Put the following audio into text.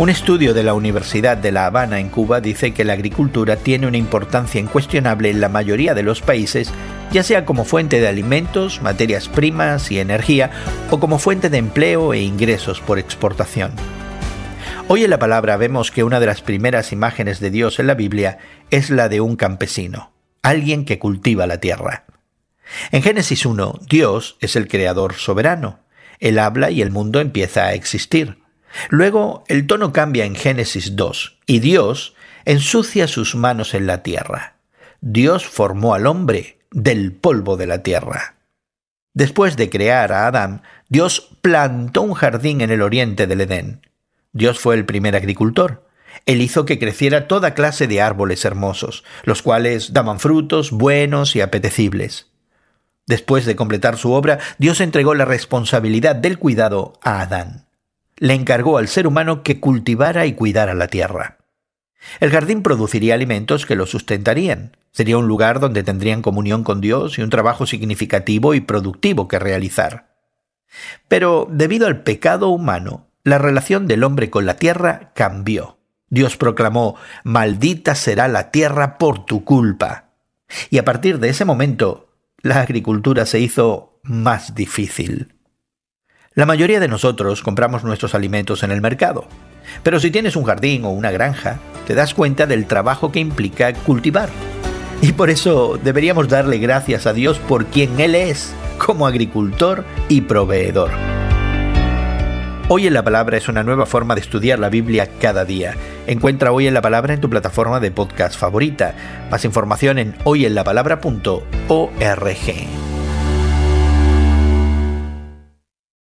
Un estudio de la Universidad de La Habana en Cuba dice que la agricultura tiene una importancia incuestionable en la mayoría de los países, ya sea como fuente de alimentos, materias primas y energía, o como fuente de empleo e ingresos por exportación. Hoy en la palabra vemos que una de las primeras imágenes de Dios en la Biblia es la de un campesino, alguien que cultiva la tierra. En Génesis 1, Dios es el creador soberano. Él habla y el mundo empieza a existir. Luego el tono cambia en Génesis 2 y Dios ensucia sus manos en la tierra. Dios formó al hombre del polvo de la tierra. Después de crear a Adán, Dios plantó un jardín en el oriente del Edén. Dios fue el primer agricultor. Él hizo que creciera toda clase de árboles hermosos, los cuales daban frutos buenos y apetecibles. Después de completar su obra, Dios entregó la responsabilidad del cuidado a Adán le encargó al ser humano que cultivara y cuidara la tierra. El jardín produciría alimentos que lo sustentarían. Sería un lugar donde tendrían comunión con Dios y un trabajo significativo y productivo que realizar. Pero debido al pecado humano, la relación del hombre con la tierra cambió. Dios proclamó, Maldita será la tierra por tu culpa. Y a partir de ese momento, la agricultura se hizo más difícil. La mayoría de nosotros compramos nuestros alimentos en el mercado, pero si tienes un jardín o una granja, te das cuenta del trabajo que implica cultivar. Y por eso deberíamos darle gracias a Dios por quien Él es como agricultor y proveedor. Hoy en la Palabra es una nueva forma de estudiar la Biblia cada día. Encuentra Hoy en la Palabra en tu plataforma de podcast favorita. Más información en hoyenlapalabra.org.